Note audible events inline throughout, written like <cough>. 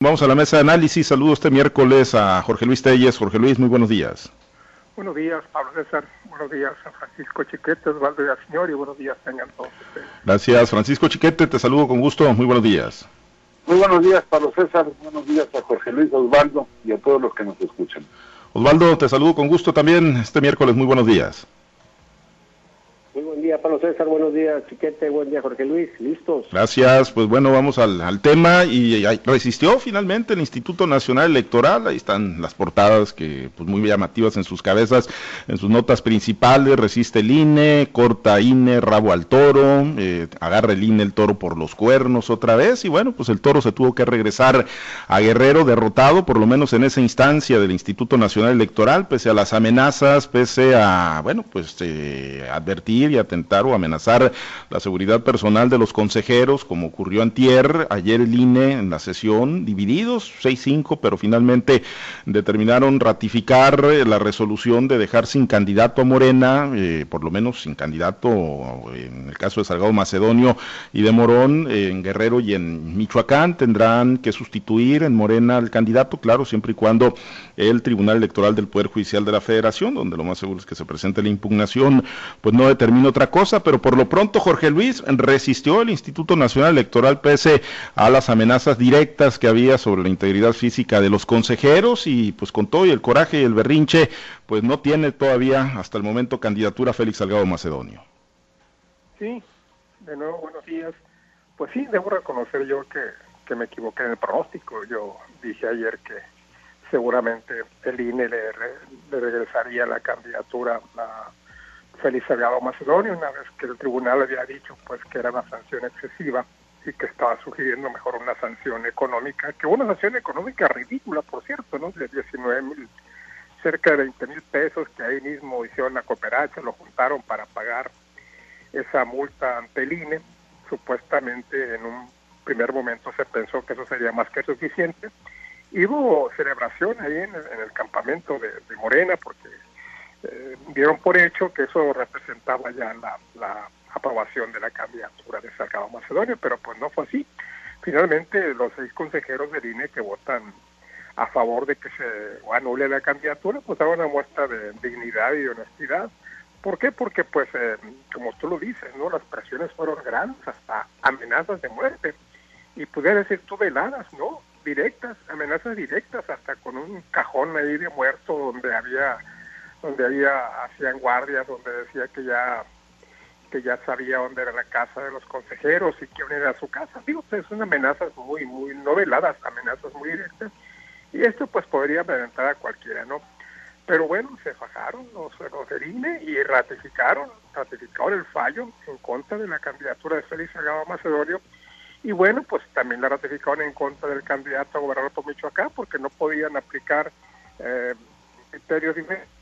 Vamos a la mesa de análisis. Saludo este miércoles a Jorge Luis Telles. Jorge Luis, muy buenos días. Buenos días, Pablo César. Buenos días a Francisco Chiquete, Osvaldo y al señor, y buenos días tengan todos ustedes. Gracias, Francisco Chiquete. Te saludo con gusto. Muy buenos días. Muy buenos días, Pablo César. Buenos días a Jorge Luis, Osvaldo y a todos los que nos escuchan. Osvaldo, te saludo con gusto también este miércoles. Muy buenos días. Muy buen día, Pablo César. Buenos días, Chiquete. Buen día, Jorge Luis. ¿Listos? Gracias. Pues bueno, vamos al, tema. Y, resistió finalmente el Instituto Nacional Electoral. Ahí están las portadas que, pues muy llamativas en sus cabezas, en sus notas principales. Resiste el INE, corta INE, rabo al toro, eh, agarra el INE el toro por los cuernos otra vez. Y bueno, pues el toro se tuvo que regresar a Guerrero, derrotado, por lo menos en esa instancia del Instituto Nacional Electoral, pese a las amenazas, pese a, bueno, pues eh, advertir y atentar o amenazar la seguridad personal de los consejeros, como ocurrió antier, ayer el INE en la sesión, divididos, 6-5, pero finalmente determinaron ratificar la resolución de dejar sin candidato a Morena, eh, por lo menos sin candidato en el caso de Salgado Macedonio y de Morón, en Guerrero y en Michoacán, tendrán que sustituir en Morena al candidato, claro, siempre y cuando el Tribunal Electoral del Poder Judicial de la Federación, donde lo más seguro es que se presente la impugnación, pues no otra cosa, pero por lo pronto Jorge Luis resistió el Instituto Nacional Electoral pese a las amenazas directas que había sobre la integridad física de los consejeros y pues con todo y el coraje y el berrinche, pues no tiene todavía hasta el momento candidatura Félix Salgado Macedonio. Sí, de nuevo buenos días. Pues sí, debo reconocer yo que, que me equivoqué en el pronóstico. Yo dije ayer que seguramente el INE le, le regresaría la candidatura a Félix Salgado Macedonio, una vez que el tribunal había dicho pues que era una sanción excesiva y que estaba sugiriendo mejor una sanción económica, que una sanción económica ridícula, por cierto, ¿no? De 19 mil, cerca de 20 mil pesos que ahí mismo hicieron la cooperacha, lo juntaron para pagar esa multa ante el INE. Supuestamente en un primer momento se pensó que eso sería más que suficiente. Y hubo celebración ahí en el, campamento de, de Morena porque eh, dieron por hecho que eso representaba ya la, aprobación de la candidatura de Salgado Macedonio, pero pues no fue así. Finalmente, los seis consejeros del INE que votan a favor de que se anule la candidatura, pues daban una muestra de dignidad y de honestidad. ¿Por qué? Porque, pues, eh, como tú lo dices, ¿no? Las presiones fueron grandes, hasta amenazas de muerte. Y pudiera decir tú veladas, ¿no? Directas, amenazas directas, hasta con un cajón ahí de muerto donde había donde había hacían guardias, donde decía que ya que ya sabía dónde era la casa de los consejeros y quién era su casa. Digo, pues, son amenazas muy, muy noveladas, amenazas muy directas. Y esto pues podría presentar a cualquiera, ¿no? Pero bueno, se fajaron los, los INE y ratificaron, ratificaron el fallo en contra de la candidatura de Félix Salgado Macedonio. Y bueno, pues también la ratificaron en contra del candidato a gobernador por Michoacán porque no podían aplicar eh, criterios diferentes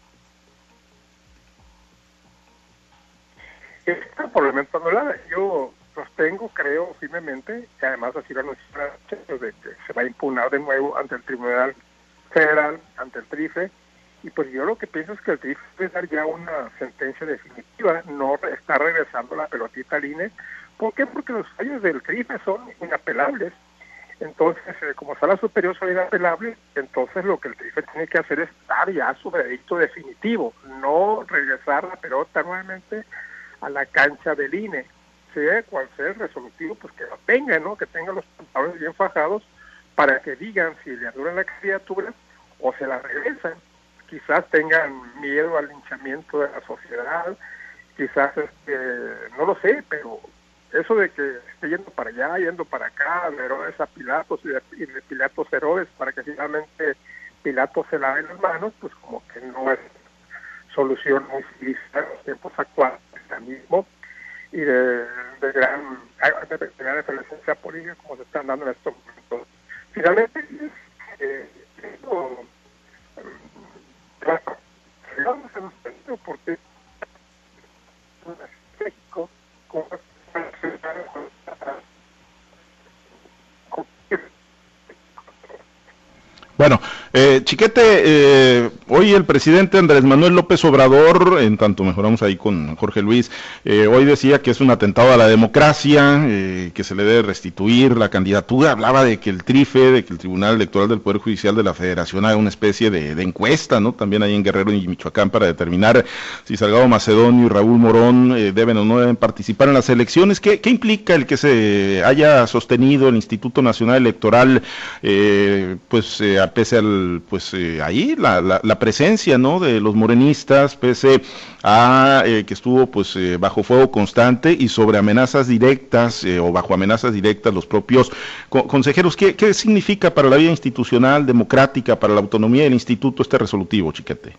esta probablemente anulada. Yo sostengo, creo firmemente, que además así lo anunciaron de que se va a impugnar de nuevo ante el Tribunal Federal, ante el TRIFE, y pues yo lo que pienso es que el TRIFE debe dar ya una sentencia definitiva, no está regresando la pelotita al INE. ¿Por qué? Porque los fallos del TRIFE son inapelables. Entonces, eh, como sala superior son inapelables, entonces lo que el TRIFE tiene que hacer es dar ya su veredicto definitivo, no regresar la pelota nuevamente a la cancha del INE, sea cual sea el resolutivo, pues que lo tenga, ¿no? Que tenga los pantalones bien fajados para que digan si le anulan la candidatura o se la regresan. Quizás tengan miedo al linchamiento de la sociedad, quizás, este, no lo sé, pero eso de que esté yendo para allá, yendo para acá, de Herodes a Pilatos y de, Pilatos a Herodes para que finalmente Pilatos se lave las manos, pues como que no es solución muy civilizada en los tiempos actuales mismo y de, de gran, de, efervescencia política como se están dando en estos momentos. Finalmente, eh, esto, un sentido porque México, como bueno, eh, Chiquete, eh, Hoy el presidente Andrés Manuel López Obrador, en tanto mejoramos ahí con Jorge Luis, eh, hoy decía que es un atentado a la democracia, eh, que se le debe restituir la candidatura. Hablaba de que el TRIFE, de que el Tribunal Electoral del Poder Judicial de la Federación haga una especie de, encuesta, ¿no? También ahí en Guerrero y Michoacán para determinar si Salgado Macedonio y Raúl Morón eh, deben o no deben participar en las elecciones. ¿Qué, ¿Qué, implica el que se haya sostenido el Instituto Nacional Electoral, pues a pese al, pues ahí la presencia ¿no? de los morenistas, pese a eh, que estuvo pues eh, bajo fuego constante y sobre amenazas directas eh, o bajo amenazas directas los propios consejeros. ¿Qué, ¿Qué, significa para la vida institucional, democrática, para la autonomía del instituto este resolutivo, Chiquete?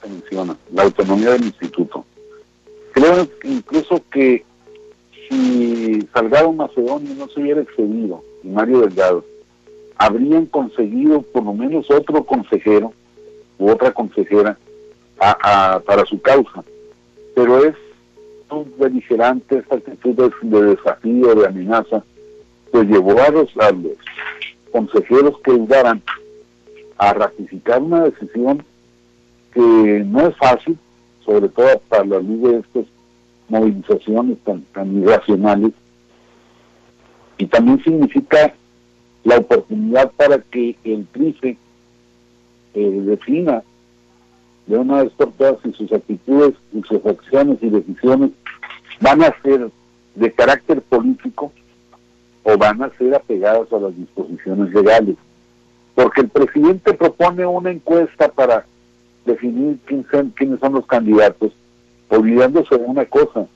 que menciona, la autonomía del instituto. Creo incluso que si Salgado Macedonio no se hubiera excedido y Mario Delgado habrían conseguido por lo menos otro consejero u otra consejera para su causa. Pero es un beligerante, esta actitud de, desafío, de amenaza, pues llevó a los, a los consejeros que dudaran a ratificar una decisión que no es fácil, sobre todo para la luz de estas movilizaciones tan, tan irracionales, y también significa la oportunidad para que el TRIFE eh, defina de una vez por todas si sus actitudes y sus acciones y decisiones van a ser de carácter político o van a ser apegadas a las disposiciones legales. Porque el presidente propone una encuesta para definir quién son, quiénes son los candidatos, olvidándose de una cosa,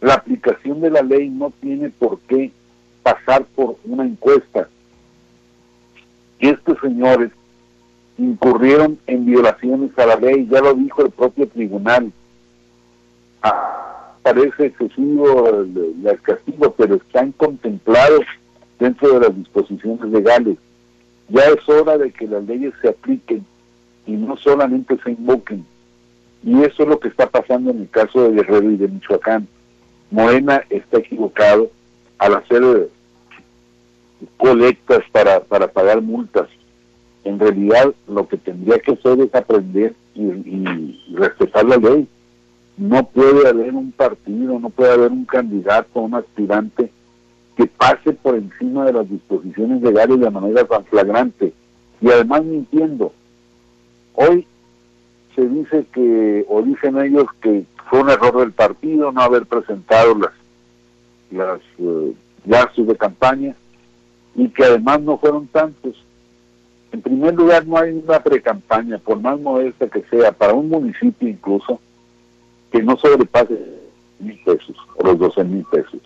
la aplicación de la ley no tiene por qué pasar por una encuesta, que estos señores incurrieron en violaciones a la ley, ya lo dijo el propio tribunal. Ah, parece excesivo el, castigo, pero están contemplados dentro de las disposiciones legales. Ya es hora de que las leyes se apliquen y no solamente se invoquen. Y eso es lo que está pasando en el caso de Guerrero y de Michoacán. Morena está equivocado al hacer colectas para, para pagar multas. En realidad lo que tendría que hacer es aprender y, respetar la ley. No puede haber un partido, no puede haber un candidato, un aspirante que pase por encima de las disposiciones legales de manera tan flagrante. Y además mintiendo. Hoy se dice que, o dicen ellos que fue un error del partido no haber presentado las, las gastos de campaña y que además no fueron tantos. En primer lugar, no hay una precampaña, por más modesta que sea, para un municipio incluso, que no sobrepase mil pesos o los doce mil pesos.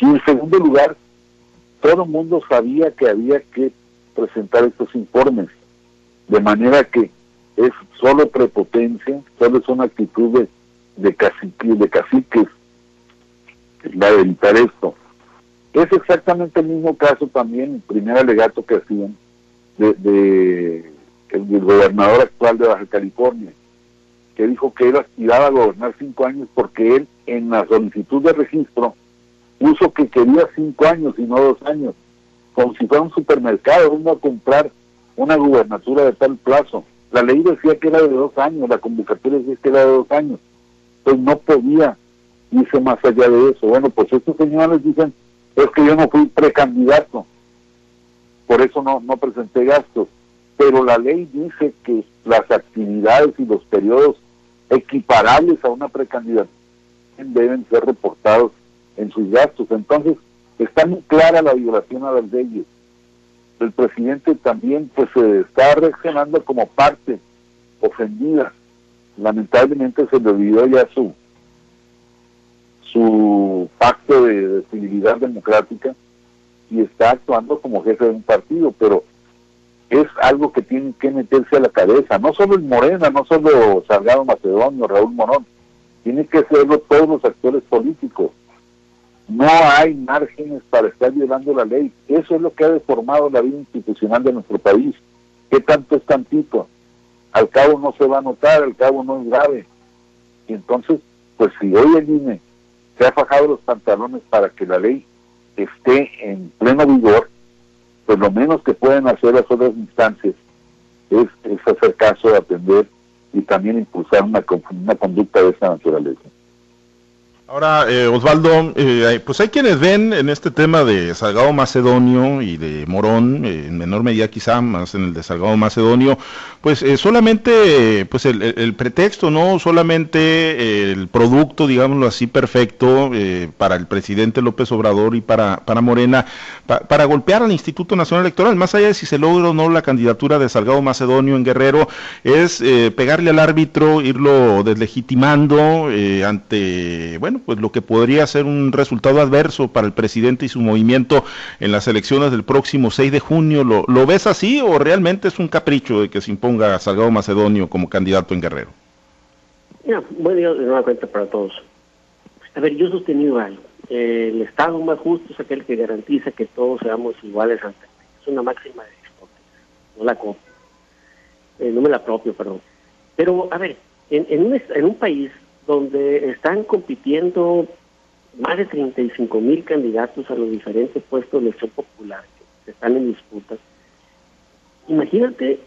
Y en segundo lugar, todo el mundo sabía que había que presentar estos informes, de manera que es solo prepotencia, solo es una actitud de, de, cacique, de caciques la de evitar esto. Es exactamente el mismo caso también, el primer alegato que hacían de, el, gobernador actual de Baja California, que dijo que él aspiraba a gobernar cinco años porque él en la solicitud de registro puso que quería cinco años y no dos años, como si fuera un supermercado, uno a comprar una gubernatura de tal plazo. La ley decía que era de dos años, la convocatoria decía que era de dos años, pues no podía irse más allá de eso. Bueno, pues estos señores dicen es que yo no fui precandidato, por eso no, presenté gastos. Pero la ley dice que las actividades y los periodos equiparables a una precandidatura deben ser reportados en sus gastos. Entonces, está muy clara la violación a las leyes. El presidente también pues se está reaccionando como parte ofendida. Lamentablemente se le olvidó ya su su pacto democrática y está actuando como jefe de un partido, pero es algo que tiene que meterse a la cabeza, no solo el Morena, no solo Salgado Macedonio, Raúl Morón, tiene que serlo todos los actores políticos. No hay márgenes para estar violando la ley. Eso es lo que ha deformado la vida institucional de nuestro país. ¿Qué tanto es tantito? Al cabo no se va a notar, al cabo no es grave. Y entonces, pues si hoy el se ha fajado los pantalones para que la ley esté en pleno vigor, pues lo menos que pueden hacer las otras instancias es, hacer caso, atender y también impulsar una, una conducta de esa naturaleza. Ahora, eh, Osvaldo, eh, pues hay quienes ven en este tema de Salgado Macedonio y de Morón, eh, en menor medida quizá más en el de Salgado Macedonio, pues solamente pues el, pretexto, no solamente el producto, digámoslo así, perfecto para el presidente López Obrador y para, para Morena, para golpear al Instituto Nacional Electoral, más allá de si se logra o no la candidatura de Salgado Macedonio en Guerrero, es pegarle al árbitro, irlo deslegitimando ante, bueno, pues lo que podría ser un resultado adverso para el presidente y su movimiento en las elecciones del próximo 6 de junio. ¿Lo, ves así o realmente es un capricho de que se imponga Salgado Macedonio como candidato en Guerrero? Ya, buen día de nueva cuenta para todos. A ver, yo he sostenido algo. el Estado más justo es aquel que garantiza que todos seamos iguales ante Es una máxima de no la copio. Eh, no me la propio, perdón. Pero, a ver, en, un, en un país donde están compitiendo más de 35 mil candidatos a los diferentes puestos de elección popular que están en disputa. Imagínate,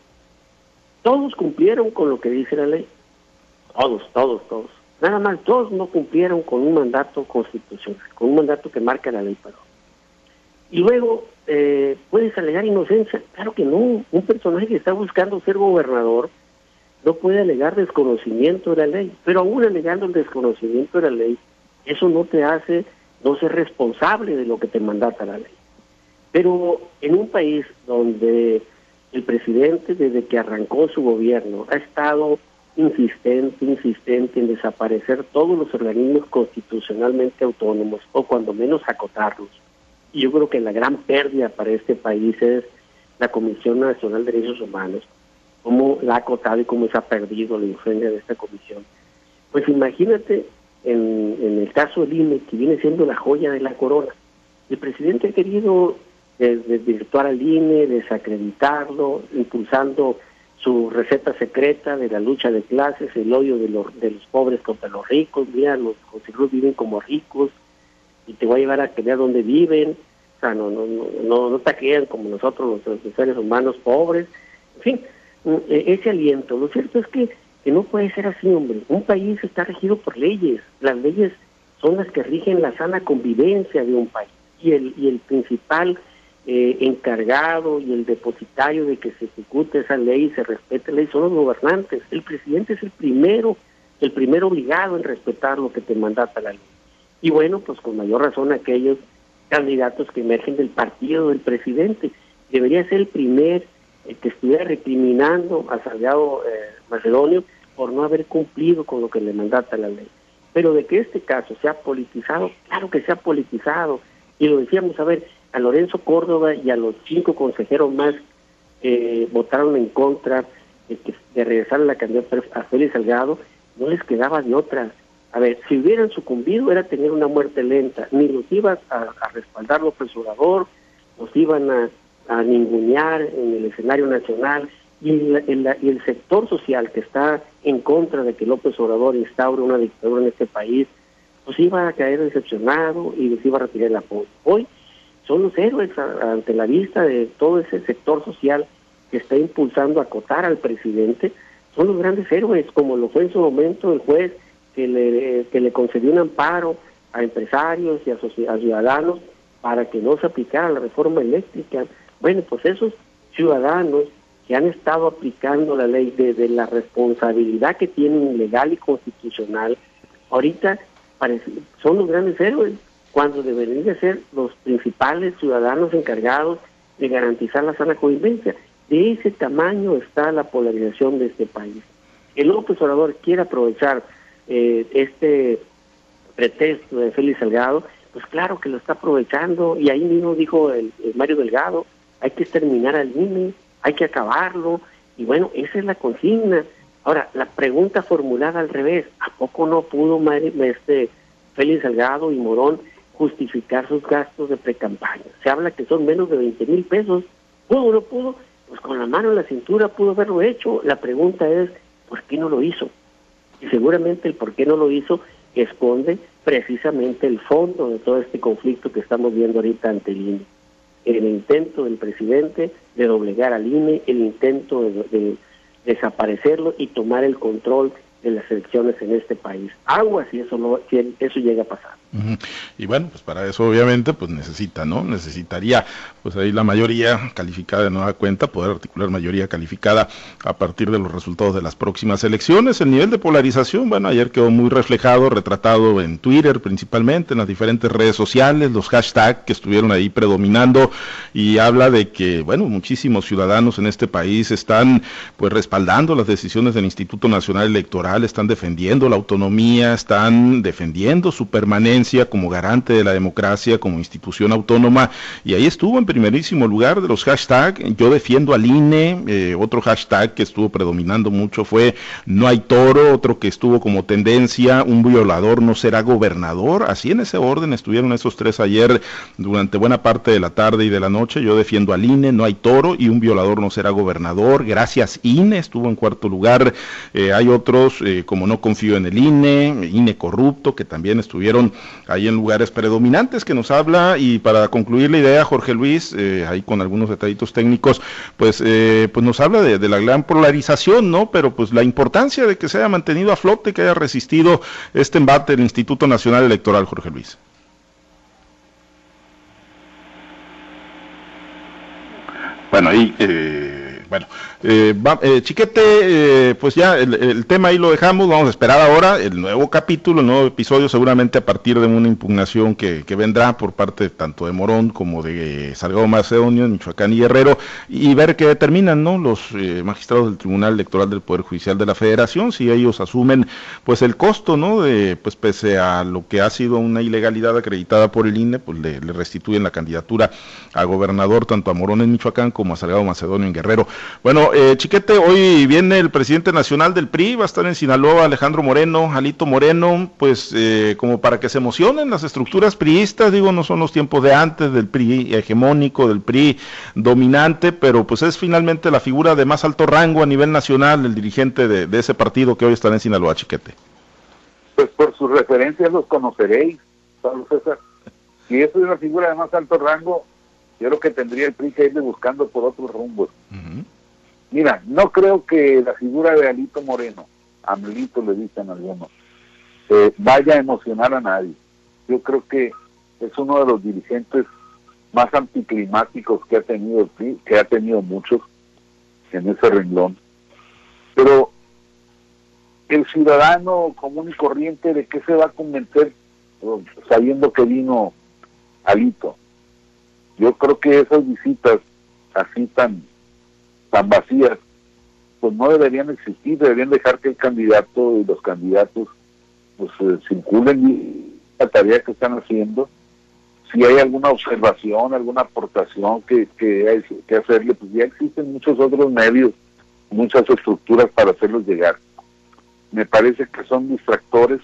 todos cumplieron con lo que dice la ley. Todos, todos, todos. Nada más, todos no cumplieron con un mandato constitucional, con un mandato que marca la ley. Pero. Y luego, eh, ¿puedes alegar inocencia? Claro que no. Un personaje que está buscando ser gobernador no puede alegar desconocimiento de la ley, pero aún alegando el desconocimiento de la ley, eso no te hace no ser responsable de lo que te mandata la ley. Pero en un país donde el presidente desde que arrancó su gobierno ha estado insistente, insistente en desaparecer todos los organismos constitucionalmente autónomos o cuando menos acotarlos. Y yo creo que la gran pérdida para este país es la Comisión Nacional de Derechos Humanos, cómo la ha acotado y cómo se ha perdido la influencia de esta comisión. Pues imagínate en, el caso del INE, que viene siendo la joya de la corona. El presidente ha querido desvirtuar al INE, desacreditarlo, impulsando su receta secreta de la lucha de clases, el odio de los, de los pobres contra los ricos, mira, los consejeros viven como ricos y te voy a llevar a vea dónde viven, o sea, no, no, no, no, te como nosotros los seres humanos pobres, en fin, ese aliento. Lo cierto es que, que no puede ser así, hombre. Un país está regido por leyes. Las leyes son las que rigen la sana convivencia de un país. Y el, y el principal eh, encargado y el depositario de que se ejecute esa ley y se respete la ley son los gobernantes. El presidente es el primero, el primero obligado en respetar lo que te mandata la ley. Y bueno, pues con mayor razón aquellos candidatos que emergen del partido del presidente. Debería ser el primer que estuviera recriminando a Salgado eh, Macedonio por no haber cumplido con lo que le mandata la ley. Pero de que este caso sea politizado, claro que sea politizado. Y lo decíamos, a ver, a Lorenzo Córdoba y a los cinco consejeros más que votaron en contra de, que, de regresar a la candidatura a Félix Salgado, no les quedaba de otra. A ver, si hubieran sucumbido era tener una muerte lenta, ni los iban a, a respaldar Obrador, los iban a a ningunear en el escenario nacional y el, sector social que está en contra de que López Obrador instaure una dictadura en este país, pues iba a caer decepcionado y les iba a retirar el apoyo. Hoy son los héroes ante la vista de todo ese sector social que está impulsando a acotar al presidente, son los grandes héroes, como lo fue en su momento el juez que le, que le concedió un amparo a empresarios y a, a ciudadanos para que no se aplicara la reforma eléctrica bueno, pues esos ciudadanos que han estado aplicando la ley desde la responsabilidad que tienen legal y constitucional, ahorita son los grandes héroes, cuando deberían de ser los principales ciudadanos encargados de garantizar la sana convivencia. De ese tamaño está la polarización de este país. El López Obrador quiere aprovechar eh, este pretexto de Félix Salgado, pues claro que lo está aprovechando, y ahí mismo dijo el Mario Delgado, hay que exterminar al INE, hay que acabarlo, y bueno, esa es la consigna. Ahora, la pregunta formulada al revés, ¿a poco no pudo este Félix Salgado y Morón justificar sus gastos de precampaña? Se habla que son menos de 20 mil pesos. ¿Pudo o no pudo? Pues con la mano en la cintura pudo haberlo hecho. La pregunta es, ¿por qué no lo hizo? Y seguramente el por qué no lo hizo esconde precisamente el fondo de todo este conflicto que estamos viendo ahorita ante el INE el intento del presidente de doblegar al INE, el intento de, desaparecerlo y tomar el control de las elecciones en este país. Aguas si eso, no, si eso llega a pasar. Y bueno, pues para eso obviamente pues necesita, ¿no? Necesitaría pues ahí la mayoría calificada de nueva cuenta, poder articular mayoría calificada a partir de los resultados de las próximas elecciones. El nivel de polarización, bueno, ayer quedó muy reflejado, retratado en Twitter principalmente, en las diferentes redes sociales, los hashtags que estuvieron ahí predominando y habla de que, bueno, muchísimos ciudadanos en este país están pues respaldando las decisiones del Instituto Nacional Electoral, están defendiendo la autonomía, están defendiendo su permanencia como garante de la democracia, como institución autónoma, y ahí estuvo en primerísimo lugar de los hashtags, yo defiendo al INE, eh, otro hashtag que estuvo predominando mucho fue no hay toro, otro que estuvo como tendencia, un violador no será gobernador, así en ese orden estuvieron esos tres ayer durante buena parte de la tarde y de la noche, yo defiendo al INE, no hay toro y un violador no será gobernador, gracias INE estuvo en cuarto lugar, eh, hay otros eh, como no confío en el INE, INE corrupto, que también estuvieron ahí en lugares predominantes que nos habla. Y para concluir la idea Jorge Luis eh, ahí con algunos detallitos técnicos pues eh, pues nos habla de, la gran polarización no pero pues la importancia de que se haya mantenido a flote que haya resistido este embate del Instituto Nacional Electoral Jorge Luis. Bueno ahí eh, bueno, eh, eh, Chiquete, eh, pues ya el, tema ahí lo dejamos, vamos a esperar ahora el nuevo capítulo, el nuevo episodio, seguramente a partir de una impugnación que, vendrá por parte tanto de Morón como de Salgado Macedonio, Michoacán y Guerrero, y ver qué determinan ¿no? los magistrados del Tribunal Electoral del Poder Judicial de la Federación, si ellos asumen pues el costo, ¿no? De, pues pese a lo que ha sido una ilegalidad acreditada por el INE, pues le, le restituyen la candidatura a gobernador tanto a Morón en Michoacán como a Salgado Macedonio en Guerrero. Bueno, eh, Chiquete, hoy viene el presidente nacional del PRI, va a estar en Sinaloa, Alejandro Moreno, Alito Moreno, pues eh, como para que se emocionen las estructuras priistas, digo, no son los tiempos de antes del PRI hegemónico, del PRI dominante, pero pues es finalmente la figura de más alto rango a nivel nacional, el dirigente de, ese partido que hoy está en Sinaloa, Chiquete. Pues por sus referencias los conoceréis, Pablo César. <laughs> Si es una figura de más alto rango, yo creo que tendría el PRI que irle buscando por otros rumbos. Mira, no creo que la figura de Alito Moreno, Amelito le dicen algunos, eh, vaya a emocionar a nadie. Yo creo que es uno de los dirigentes más anticlimáticos que ha tenido el PRI, que ha tenido muchos en ese renglón. Pero el ciudadano común y corriente de qué se va a convencer sabiendo que vino Alito. Yo creo que esas visitas así tan, tan vacías, pues no deberían existir, deberían dejar que el candidato y los candidatos pues eh, circulen la tarea que están haciendo. Si hay alguna observación, alguna aportación que, que hay que hacerle, pues ya existen muchos otros medios, muchas estructuras para hacerlos llegar. Me parece que son distractores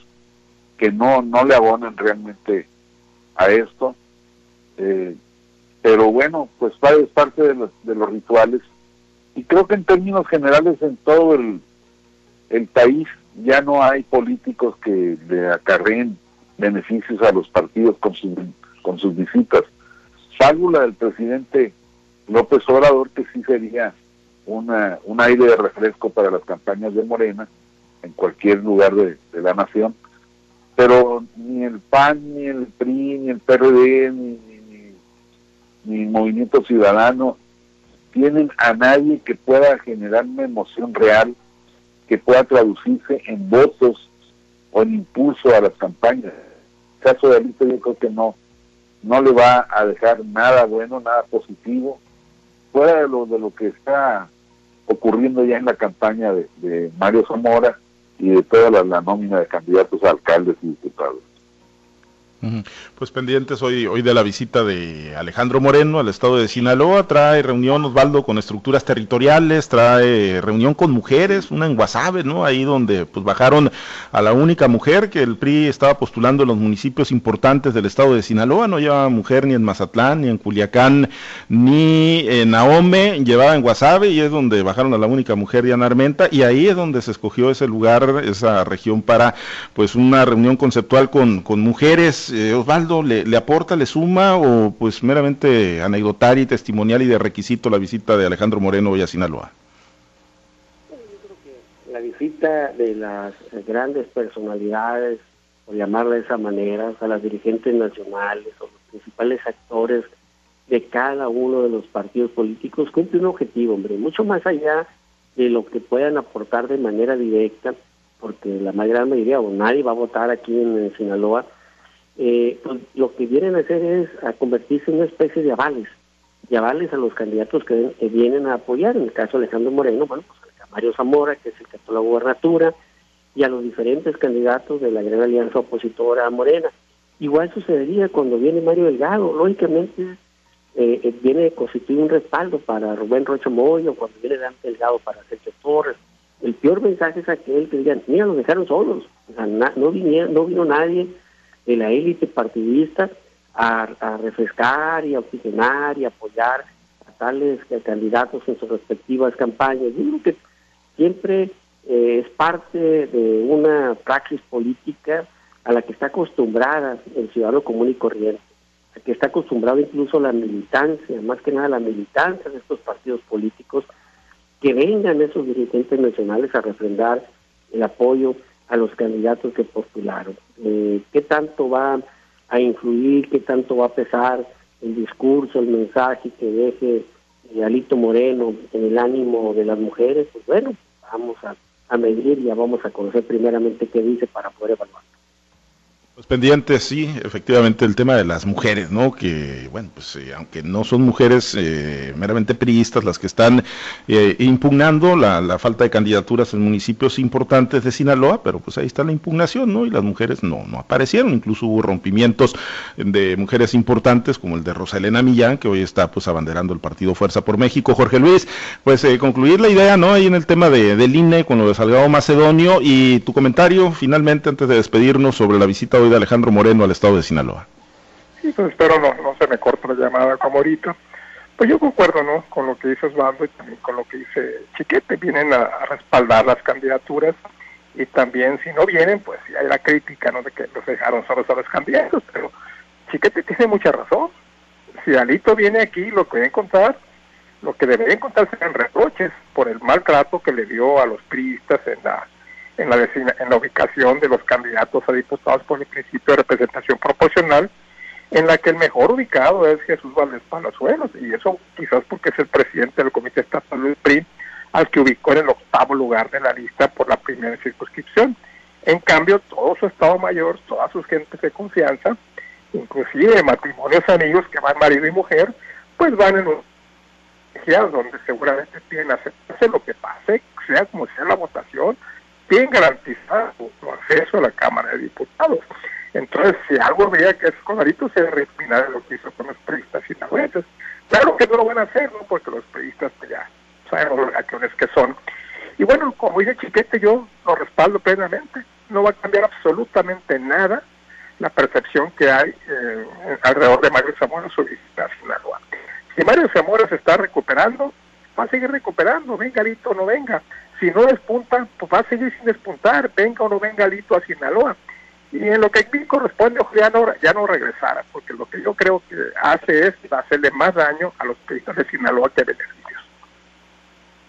que no, no le abonan realmente a esto. Eh, pero bueno, pues es parte de los, de los rituales. Y creo que en términos generales en todo el, el país ya no hay políticos que le acarreen beneficios a los partidos con, con sus visitas, salvo la del presidente López Obrador, que sí sería una, un aire de refresco para las campañas de Morena en cualquier lugar de, de la nación. Pero ni el PAN, ni el PRI, ni el PRD, ni ni Movimiento Ciudadano tienen a nadie que pueda generar una emoción real, que pueda traducirse en votos o en impulso a las campañas. El caso de Alito yo creo que no, no le va a dejar nada bueno, nada positivo, fuera de lo, de lo que está ocurriendo ya en la campaña de, Mario Zamora y de toda la nómina de candidatos a alcaldes y diputados. Pues pendientes hoy, hoy de la visita de Alejandro Moreno al estado de Sinaloa, trae reunión Osvaldo con estructuras territoriales, trae reunión con mujeres, una en Guasave, ¿no? Ahí donde pues bajaron a la única mujer que el PRI estaba postulando en los municipios importantes del estado de Sinaloa, no llevaba mujer ni en Mazatlán, ni en Culiacán, ni en Ahome, llevaba en Guasave y es donde bajaron a la única mujer Diana Armenta y ahí es donde se escogió ese lugar, esa región para pues una reunión conceptual con, con mujeres eh, Osvaldo, ¿le, ¿le, aporta, le suma o pues meramente anecdotaria y testimonial y de requisito la visita de Alejandro Moreno hoy a Sinaloa? Yo creo que la visita de las grandes personalidades, por llamarla de esa manera, a las dirigentes nacionales o los principales actores de cada uno de los partidos políticos cumple un objetivo, hombre, mucho más allá de lo que puedan aportar de manera directa, porque la mayoría o nadie va a votar aquí en, Sinaloa, eh, pues lo que vienen a hacer es a convertirse en una especie de avales, de avales a los candidatos que, vienen a apoyar, en el caso de Alejandro Moreno, bueno, pues a Mario Zamora, que es el candidato de la gubernatura, y a los diferentes candidatos de la gran alianza opositora a Morena. Igual sucedería cuando viene Mario Delgado, lógicamente eh, eh, viene a constituir un respaldo para Rubén Rocha Moyo, cuando viene Dante Delgado para Sergio Torres. El peor mensaje es aquel que digan, mira, nos dejaron solos, no, vinieron, no vino nadie de la élite partidista a, refrescar y a oxigenar y apoyar a tales candidatos en sus respectivas campañas. Yo creo que siempre eh, es parte de una praxis política a la que está acostumbrada el ciudadano común y corriente que está acostumbrado incluso a la militancia, más que nada la militancia de estos partidos políticos, que vengan esos dirigentes nacionales a refrendar el apoyo a los candidatos que postularon. Eh, ¿Qué tanto va a influir, qué tanto va a pesar el discurso, el mensaje que deje eh, Alito Moreno en el ánimo de las mujeres? Pues bueno, vamos a, medir, ya vamos a conocer primeramente qué dice para poder evaluar. Pues pendientes, sí, efectivamente el tema de las mujeres, ¿no? Que, bueno, pues eh, aunque no son mujeres eh, meramente priistas las que están eh, impugnando la, falta de candidaturas en municipios importantes de Sinaloa, pero pues ahí está la impugnación, ¿no? Y las mujeres no, no aparecieron, incluso hubo rompimientos de mujeres importantes como el de Rosa Elena Millán, que hoy está pues abanderando el partido Fuerza por México. Jorge Luis, pues concluir la idea, ¿no? Ahí en el tema de, del INE con lo de Salgado Macedonio y tu comentario finalmente antes de despedirnos sobre la visita de Alejandro Moreno al estado de Sinaloa. Sí, pues espero no, no se me corte la llamada como ahorita. Pues yo concuerdo, ¿no? Con lo que dice Osvaldo y también con lo que dice Chiquete. Vienen a, respaldar las candidaturas y también si no vienen, pues hay la crítica, ¿no? De que los dejaron solos a los candidatos, pero Chiquete tiene mucha razón. Si Alito viene aquí, lo que a encontrar, lo que debería encontrar serían reproches por el maltrato que le dio a los priistas en la en la, en la ubicación de los candidatos a diputados por el principio de representación proporcional, en la que el mejor ubicado es Jesús Valdés Palazuelos, y eso quizás porque es el presidente del Comité Estatal del PRI, al que ubicó en el octavo lugar de la lista por la primera circunscripción. En cambio, todo su Estado Mayor, todas sus gentes de confianza, inclusive matrimonios amigos que van marido y mujer, pues van en un donde seguramente tienen aceptarse lo que pase, sea como sea la votación, bien garantizado su acceso a la Cámara de Diputados. Entonces, si algo veía que es Alito, se respinar lo que hizo con los periodistas sinaloenses. Claro que no lo van a hacer, ¿no? Porque los periodistas pues, ya saben los acciones que son. Y bueno, como dice Chiquete, yo lo respaldo plenamente. No va a cambiar absolutamente nada la percepción que hay eh, alrededor de Mario Zamora sobre visita a Sinaloa. Si Mario Zamora se está recuperando, va a seguir recuperando, venga Alito o no venga. Si no despunta, pues va a seguir sin despuntar, venga o no venga Alito a Sinaloa. Y en lo que a mí corresponde, ya no, ya no regresara, porque lo que yo creo que hace es hacerle más daño a los periodistas de Sinaloa que beneficios.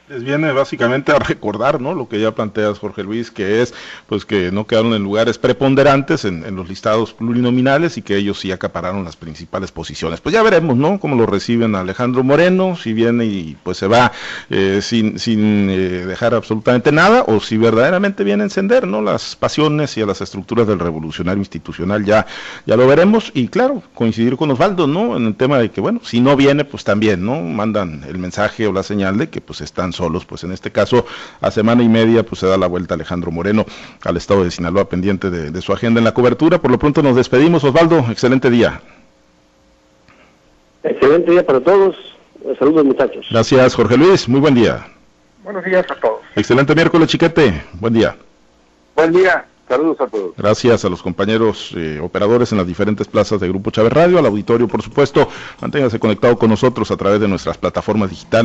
Les viene básicamente a recordar, ¿no? Lo que ya planteas, Jorge Luis, que es, pues, que no quedaron en lugares preponderantes en, los listados plurinominales y que ellos sí acapararon las principales posiciones. Pues ya veremos, ¿no? Cómo lo reciben Alejandro Moreno, si viene y pues se va eh, sin, sin eh, dejar absolutamente nada, o si verdaderamente viene a encender, ¿no? Las pasiones y a las estructuras del revolucionario institucional, ya, ya lo veremos. Y claro, coincidir con Osvaldo, ¿no? En el tema de que, bueno, si no viene, pues también, ¿no? Mandan el mensaje o la señal de que pues están solos. Pues en este caso, a semana y media, pues se da la vuelta Alejandro Moreno al estado de Sinaloa pendiente de, su agenda en la cobertura. Por lo pronto nos despedimos, Osvaldo. Excelente día. Excelente día para todos. Saludos, muchachos. Gracias, Jorge Luis. Muy buen día. Buenos días a todos. Excelente miércoles, chiquete. Buen día. Buen día. Saludos a todos. Gracias a los compañeros eh, operadores en las diferentes plazas de Grupo Chávez Radio, al auditorio, por supuesto. Manténgase conectado con nosotros a través de nuestras plataformas digitales.